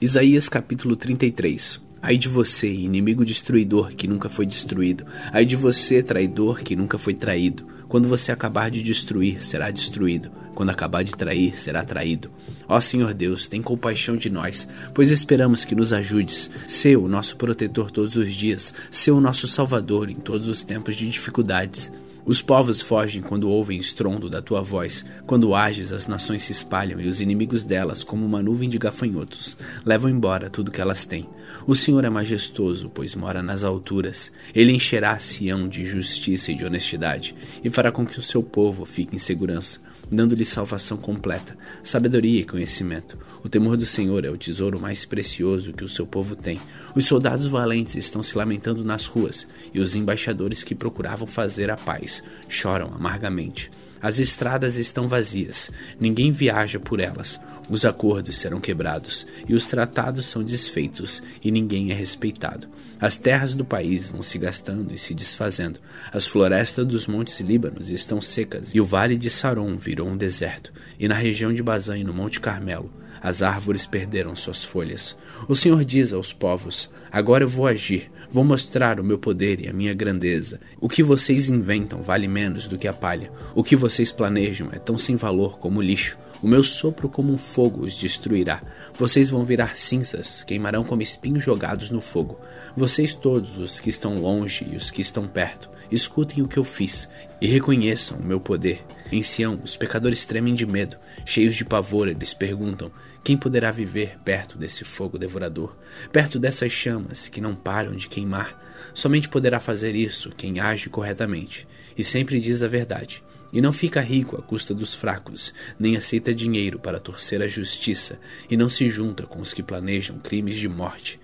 Isaías capítulo 33 Ai de você, inimigo destruidor que nunca foi destruído. Ai de você, traidor que nunca foi traído. Quando você acabar de destruir, será destruído. Quando acabar de trair, será traído. Ó Senhor Deus, tem compaixão de nós, pois esperamos que nos ajudes. Sê o nosso protetor todos os dias, sê o nosso salvador em todos os tempos de dificuldades. Os povos fogem quando ouvem estrondo da tua voz. Quando ages, as nações se espalham e os inimigos delas, como uma nuvem de gafanhotos, levam embora tudo que elas têm. O Senhor é majestoso, pois mora nas alturas. Ele encherá Sião de justiça e de honestidade, e fará com que o seu povo fique em segurança dando-lhe salvação completa, sabedoria e conhecimento. O temor do Senhor é o tesouro mais precioso que o seu povo tem. Os soldados valentes estão se lamentando nas ruas, e os embaixadores que procuravam fazer a paz choram amargamente. As estradas estão vazias, ninguém viaja por elas. Os acordos serão quebrados e os tratados são desfeitos e ninguém é respeitado. As terras do país vão se gastando e se desfazendo. As florestas dos montes Líbanos estão secas e o vale de Saron virou um deserto. E na região de Bazã e no Monte Carmelo, as árvores perderam suas folhas. O Senhor diz aos povos: Agora eu vou agir, vou mostrar o meu poder e a minha grandeza. O que vocês inventam vale menos do que a palha. O que vocês planejam é tão sem valor como o lixo. O meu sopro como um fogo os destruirá. Vocês vão virar cinzas, queimarão como espinhos jogados no fogo. Vocês todos, os que estão longe e os que estão perto, escutem o que eu fiz e reconheçam o meu poder. Em Sião, os pecadores tremem de medo, cheios de pavor, eles perguntam: quem poderá viver perto desse fogo devorador, perto dessas chamas que não param de queimar? Somente poderá fazer isso quem age corretamente e sempre diz a verdade e não fica rico à custa dos fracos, nem aceita dinheiro para torcer a justiça, e não se junta com os que planejam crimes de morte,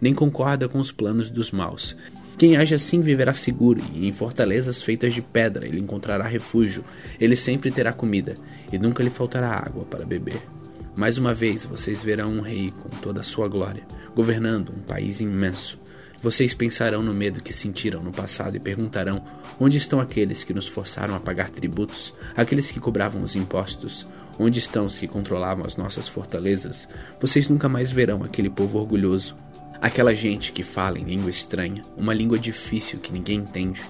nem concorda com os planos dos maus. Quem age assim viverá seguro, e em fortalezas feitas de pedra ele encontrará refúgio. Ele sempre terá comida, e nunca lhe faltará água para beber. Mais uma vez vocês verão um rei com toda a sua glória, governando um país imenso. Vocês pensarão no medo que sentiram no passado e perguntarão: onde estão aqueles que nos forçaram a pagar tributos, aqueles que cobravam os impostos? Onde estão os que controlavam as nossas fortalezas? Vocês nunca mais verão aquele povo orgulhoso, aquela gente que fala em língua estranha, uma língua difícil que ninguém entende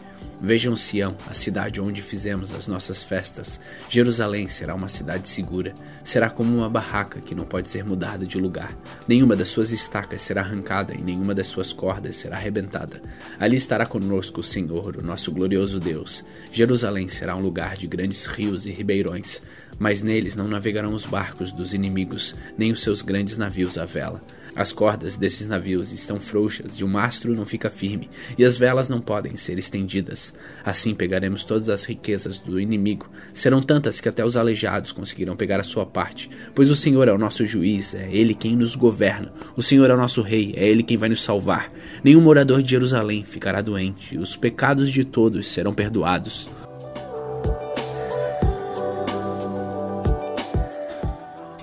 Vejam Sião, a cidade onde fizemos as nossas festas. Jerusalém será uma cidade segura. Será como uma barraca que não pode ser mudada de lugar. Nenhuma das suas estacas será arrancada e nenhuma das suas cordas será arrebentada. Ali estará conosco o Senhor, o nosso glorioso Deus. Jerusalém será um lugar de grandes rios e ribeirões, mas neles não navegarão os barcos dos inimigos, nem os seus grandes navios à vela. As cordas desses navios estão frouxas e o mastro não fica firme, e as velas não podem ser estendidas. Assim pegaremos todas as riquezas do inimigo. Serão tantas que até os aleijados conseguirão pegar a sua parte, pois o Senhor é o nosso juiz, é Ele quem nos governa. O Senhor é o nosso rei, é Ele quem vai nos salvar. Nenhum morador de Jerusalém ficará doente, os pecados de todos serão perdoados.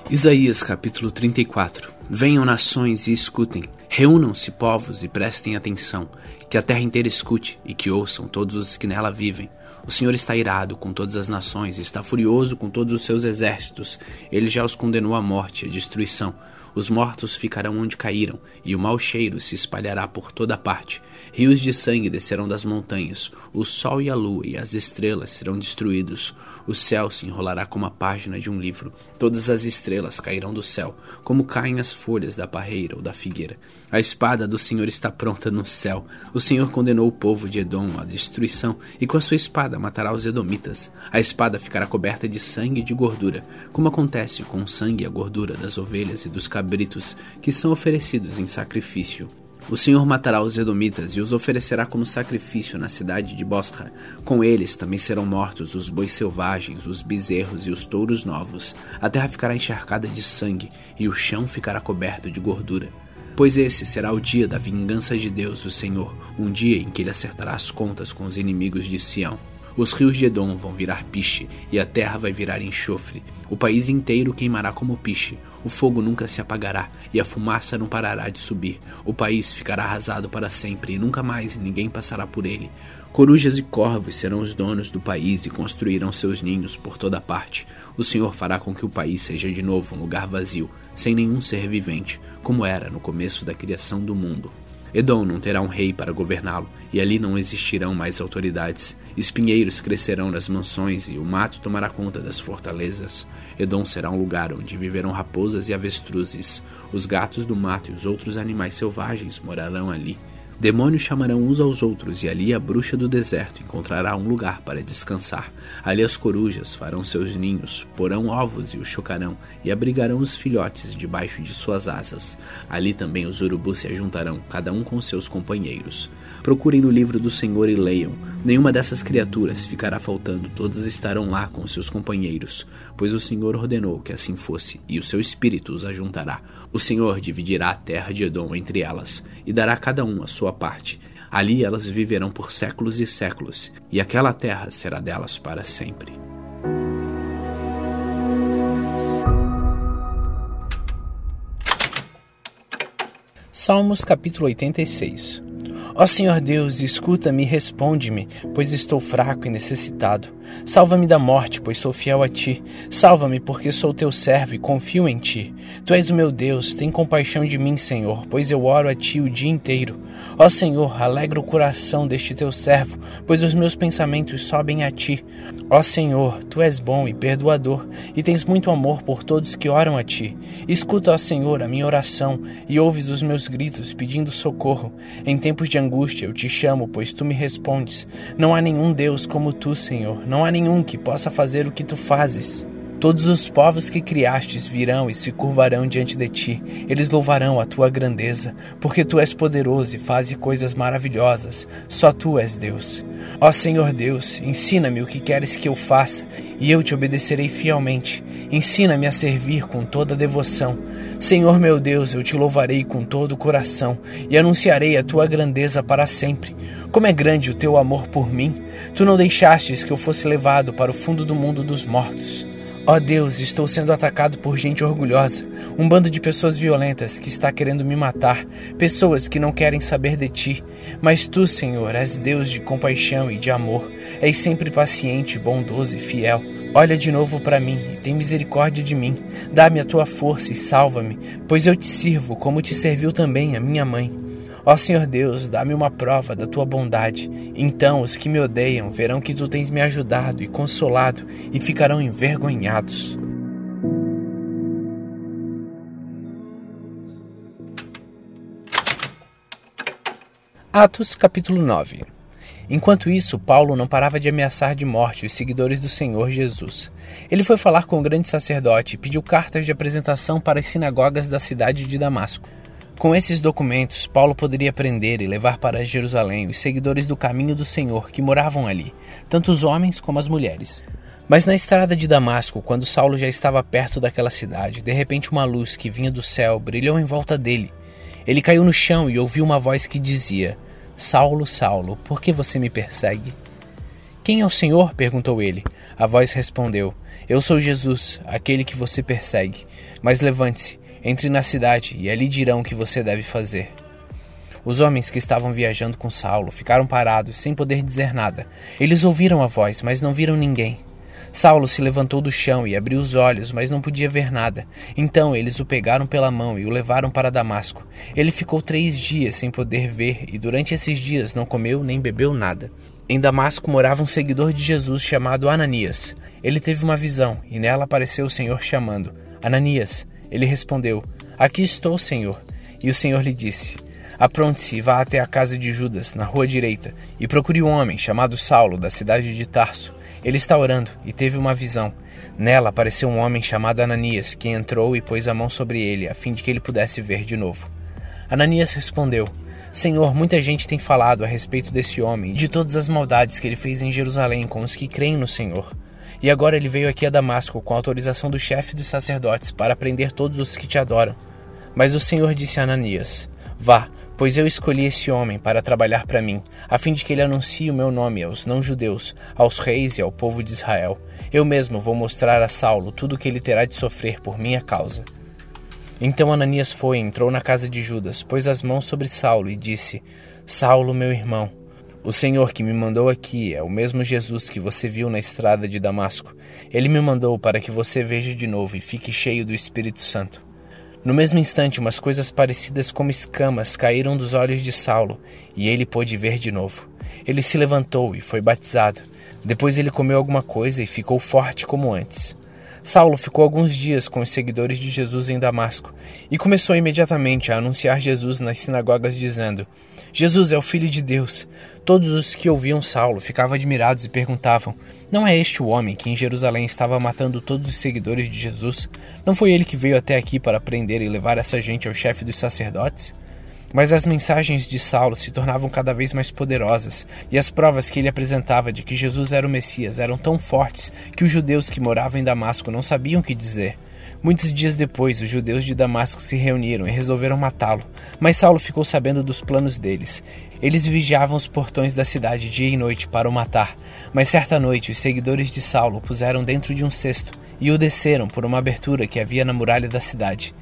Isaías capítulo 34 Venham nações e escutem, reúnam-se povos e prestem atenção, que a terra inteira escute e que ouçam todos os que nela vivem. O Senhor está irado com todas as nações, está furioso com todos os seus exércitos. Ele já os condenou à morte e à destruição. Os mortos ficarão onde caíram, e o mau cheiro se espalhará por toda parte. Rios de sangue descerão das montanhas, o sol e a lua e as estrelas serão destruídos. O céu se enrolará como a página de um livro. Todas as estrelas cairão do céu, como caem as folhas da parreira ou da figueira. A espada do Senhor está pronta no céu. O Senhor condenou o povo de Edom à destruição, e com a sua espada matará os edomitas. A espada ficará coberta de sangue e de gordura, como acontece com o sangue e a gordura das ovelhas e dos cabelos cabritos que são oferecidos em sacrifício. O Senhor matará os Edomitas e os oferecerá como sacrifício na cidade de Bosra. Com eles também serão mortos os bois selvagens, os bezerros e os touros novos. A terra ficará encharcada de sangue e o chão ficará coberto de gordura. Pois esse será o dia da vingança de Deus, o Senhor, um dia em que ele acertará as contas com os inimigos de Sião. Os rios de Edom vão virar piche, e a terra vai virar enxofre. O país inteiro queimará como piche. O fogo nunca se apagará e a fumaça não parará de subir. O país ficará arrasado para sempre e nunca mais ninguém passará por ele. Corujas e corvos serão os donos do país e construirão seus ninhos por toda parte. O Senhor fará com que o país seja de novo um lugar vazio, sem nenhum ser vivente, como era no começo da criação do mundo. Edom não terá um rei para governá-lo, e ali não existirão mais autoridades. Espinheiros crescerão nas mansões, e o mato tomará conta das fortalezas. Edom será um lugar onde viverão raposas e avestruzes. Os gatos do mato e os outros animais selvagens morarão ali. Demônios chamarão uns aos outros, e ali a bruxa do deserto encontrará um lugar para descansar. Ali as corujas farão seus ninhos, porão ovos e os chocarão, e abrigarão os filhotes debaixo de suas asas. Ali também os urubus se ajuntarão, cada um com seus companheiros. Procurem no livro do Senhor e leiam. Nenhuma dessas criaturas ficará faltando, todas estarão lá com seus companheiros, pois o Senhor ordenou que assim fosse, e o seu espírito os ajuntará. O Senhor dividirá a terra de Edom entre elas, e dará a cada um a sua parte. Ali elas viverão por séculos e séculos, e aquela terra será delas para sempre. Salmos capítulo 86 Ó Senhor Deus, escuta-me e responde-me, pois estou fraco e necessitado. Salva-me da morte, pois sou fiel a ti. Salva-me, porque sou teu servo e confio em ti. Tu és o meu Deus, tem compaixão de mim, Senhor, pois eu oro a ti o dia inteiro. Ó Senhor, alegra o coração deste teu servo, pois os meus pensamentos sobem a ti. Ó Senhor, tu és bom e perdoador, e tens muito amor por todos que oram a ti. Escuta, ó Senhor, a minha oração, e ouves os meus gritos pedindo socorro. Em tempos de angústia eu te chamo, pois tu me respondes. Não há nenhum Deus como tu, Senhor, não há nenhum que possa fazer o que tu fazes. Todos os povos que criastes virão e se curvarão diante de ti. Eles louvarão a tua grandeza, porque tu és poderoso e fazes coisas maravilhosas. Só tu és Deus. Ó Senhor Deus, ensina-me o que queres que eu faça, e eu te obedecerei fielmente. Ensina-me a servir com toda devoção. Senhor meu Deus, eu te louvarei com todo o coração e anunciarei a tua grandeza para sempre. Como é grande o teu amor por mim! Tu não deixastes que eu fosse levado para o fundo do mundo dos mortos. Ó oh Deus, estou sendo atacado por gente orgulhosa, um bando de pessoas violentas que está querendo me matar, pessoas que não querem saber de ti. Mas tu, Senhor, és Deus de compaixão e de amor, és sempre paciente, bondoso e fiel. Olha de novo para mim e tem misericórdia de mim. Dá-me a tua força e salva-me, pois eu te sirvo como te serviu também a minha mãe. Ó Senhor Deus, dá-me uma prova da tua bondade. Então os que me odeiam verão que tu tens me ajudado e consolado e ficarão envergonhados. Atos capítulo 9 Enquanto isso, Paulo não parava de ameaçar de morte os seguidores do Senhor Jesus. Ele foi falar com o grande sacerdote e pediu cartas de apresentação para as sinagogas da cidade de Damasco. Com esses documentos, Paulo poderia prender e levar para Jerusalém os seguidores do caminho do Senhor que moravam ali, tanto os homens como as mulheres. Mas na estrada de Damasco, quando Saulo já estava perto daquela cidade, de repente uma luz que vinha do céu brilhou em volta dele. Ele caiu no chão e ouviu uma voz que dizia: Saulo, Saulo, por que você me persegue? Quem é o Senhor? perguntou ele. A voz respondeu: Eu sou Jesus, aquele que você persegue. Mas levante-se entre na cidade e ali dirão o que você deve fazer. Os homens que estavam viajando com Saulo ficaram parados, sem poder dizer nada. Eles ouviram a voz, mas não viram ninguém. Saulo se levantou do chão e abriu os olhos, mas não podia ver nada. Então eles o pegaram pela mão e o levaram para Damasco. Ele ficou três dias sem poder ver e durante esses dias não comeu nem bebeu nada. Em Damasco morava um seguidor de Jesus chamado Ananias. Ele teve uma visão e nela apareceu o Senhor chamando: Ananias. Ele respondeu: Aqui estou, Senhor. E o Senhor lhe disse: Apronte-se e vá até a casa de Judas, na rua direita, e procure um homem chamado Saulo, da cidade de Tarso. Ele está orando e teve uma visão. Nela apareceu um homem chamado Ananias, que entrou e pôs a mão sobre ele, a fim de que ele pudesse ver de novo. Ananias respondeu: Senhor, muita gente tem falado a respeito desse homem de todas as maldades que ele fez em Jerusalém com os que creem no Senhor. E agora ele veio aqui a Damasco com autorização do chefe dos sacerdotes para prender todos os que te adoram. Mas o Senhor disse a Ananias: Vá, pois eu escolhi esse homem para trabalhar para mim, a fim de que ele anuncie o meu nome aos não-judeus, aos reis e ao povo de Israel. Eu mesmo vou mostrar a Saulo tudo o que ele terá de sofrer por minha causa. Então Ananias foi, entrou na casa de Judas, pôs as mãos sobre Saulo e disse: Saulo, meu irmão, o Senhor que me mandou aqui é o mesmo Jesus que você viu na estrada de Damasco. Ele me mandou para que você veja de novo e fique cheio do Espírito Santo. No mesmo instante, umas coisas parecidas como escamas caíram dos olhos de Saulo e ele pôde ver de novo. Ele se levantou e foi batizado. Depois ele comeu alguma coisa e ficou forte como antes. Saulo ficou alguns dias com os seguidores de Jesus em Damasco e começou imediatamente a anunciar Jesus nas sinagogas, dizendo: Jesus é o Filho de Deus. Todos os que ouviam Saulo ficavam admirados e perguntavam: Não é este o homem que em Jerusalém estava matando todos os seguidores de Jesus? Não foi ele que veio até aqui para prender e levar essa gente ao chefe dos sacerdotes? Mas as mensagens de Saulo se tornavam cada vez mais poderosas, e as provas que ele apresentava de que Jesus era o Messias eram tão fortes que os judeus que moravam em Damasco não sabiam o que dizer. Muitos dias depois, os judeus de Damasco se reuniram e resolveram matá-lo, mas Saulo ficou sabendo dos planos deles. Eles vigiavam os portões da cidade dia e noite para o matar, mas certa noite os seguidores de Saulo o puseram dentro de um cesto e o desceram por uma abertura que havia na muralha da cidade.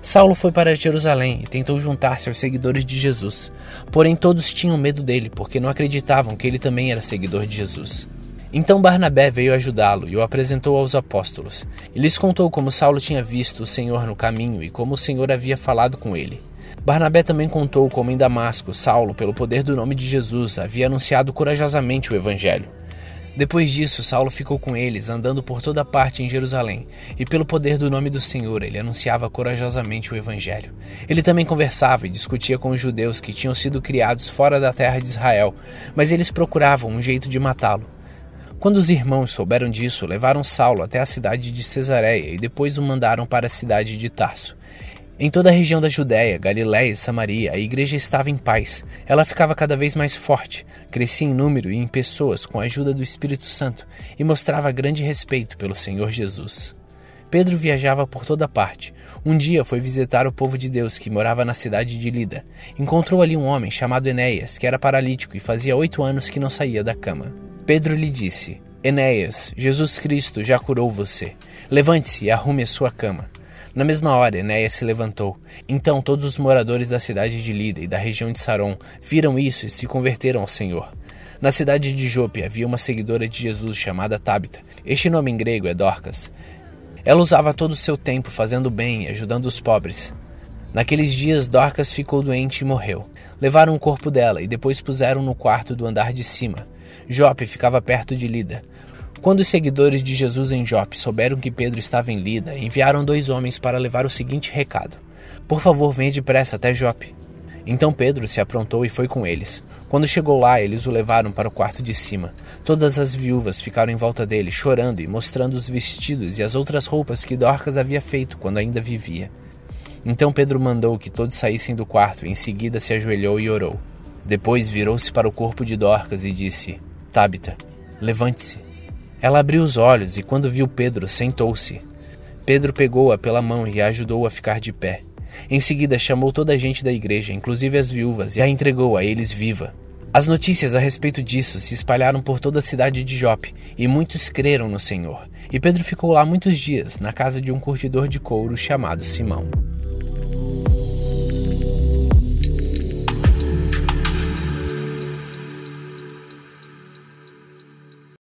Saulo foi para Jerusalém e tentou juntar-se aos seguidores de Jesus. Porém, todos tinham medo dele, porque não acreditavam que ele também era seguidor de Jesus. Então Barnabé veio ajudá-lo e o apresentou aos apóstolos. E lhes contou como Saulo tinha visto o Senhor no caminho e como o Senhor havia falado com ele. Barnabé também contou como em Damasco Saulo, pelo poder do nome de Jesus, havia anunciado corajosamente o Evangelho. Depois disso, Saulo ficou com eles, andando por toda parte em Jerusalém, e pelo poder do nome do Senhor, ele anunciava corajosamente o Evangelho. Ele também conversava e discutia com os judeus que tinham sido criados fora da terra de Israel, mas eles procuravam um jeito de matá-lo. Quando os irmãos souberam disso, levaram Saulo até a cidade de Cesareia e depois o mandaram para a cidade de Tarso. Em toda a região da Judéia, Galiléia e Samaria, a igreja estava em paz. Ela ficava cada vez mais forte, crescia em número e em pessoas com a ajuda do Espírito Santo e mostrava grande respeito pelo Senhor Jesus. Pedro viajava por toda parte. Um dia foi visitar o povo de Deus que morava na cidade de Lida. Encontrou ali um homem chamado Enéas, que era paralítico e fazia oito anos que não saía da cama. Pedro lhe disse: Enéas, Jesus Cristo já curou você. Levante-se e arrume a sua cama. Na mesma hora, Enéas se levantou. Então todos os moradores da cidade de Lida e da região de Saron viram isso e se converteram ao Senhor. Na cidade de Jope havia uma seguidora de Jesus chamada Tabita. Este nome em grego é Dorcas. Ela usava todo o seu tempo fazendo bem e ajudando os pobres. Naqueles dias, Dorcas ficou doente e morreu. Levaram o corpo dela e depois puseram no quarto do andar de cima. Jope ficava perto de Lida. Quando os seguidores de Jesus em Jope souberam que Pedro estava em Lida, enviaram dois homens para levar o seguinte recado: Por favor, venha depressa até Jope. Então Pedro se aprontou e foi com eles. Quando chegou lá, eles o levaram para o quarto de cima. Todas as viúvas ficaram em volta dele, chorando e mostrando os vestidos e as outras roupas que Dorcas havia feito quando ainda vivia. Então Pedro mandou que todos saíssem do quarto e em seguida se ajoelhou e orou. Depois virou-se para o corpo de Dorcas e disse: Tabita, levante-se. Ela abriu os olhos e, quando viu Pedro, sentou-se. Pedro pegou-a pela mão e a ajudou a ficar de pé. Em seguida, chamou toda a gente da igreja, inclusive as viúvas, e a entregou a eles viva. As notícias a respeito disso se espalharam por toda a cidade de Jope, e muitos creram no Senhor. E Pedro ficou lá muitos dias, na casa de um curtidor de couro chamado Simão.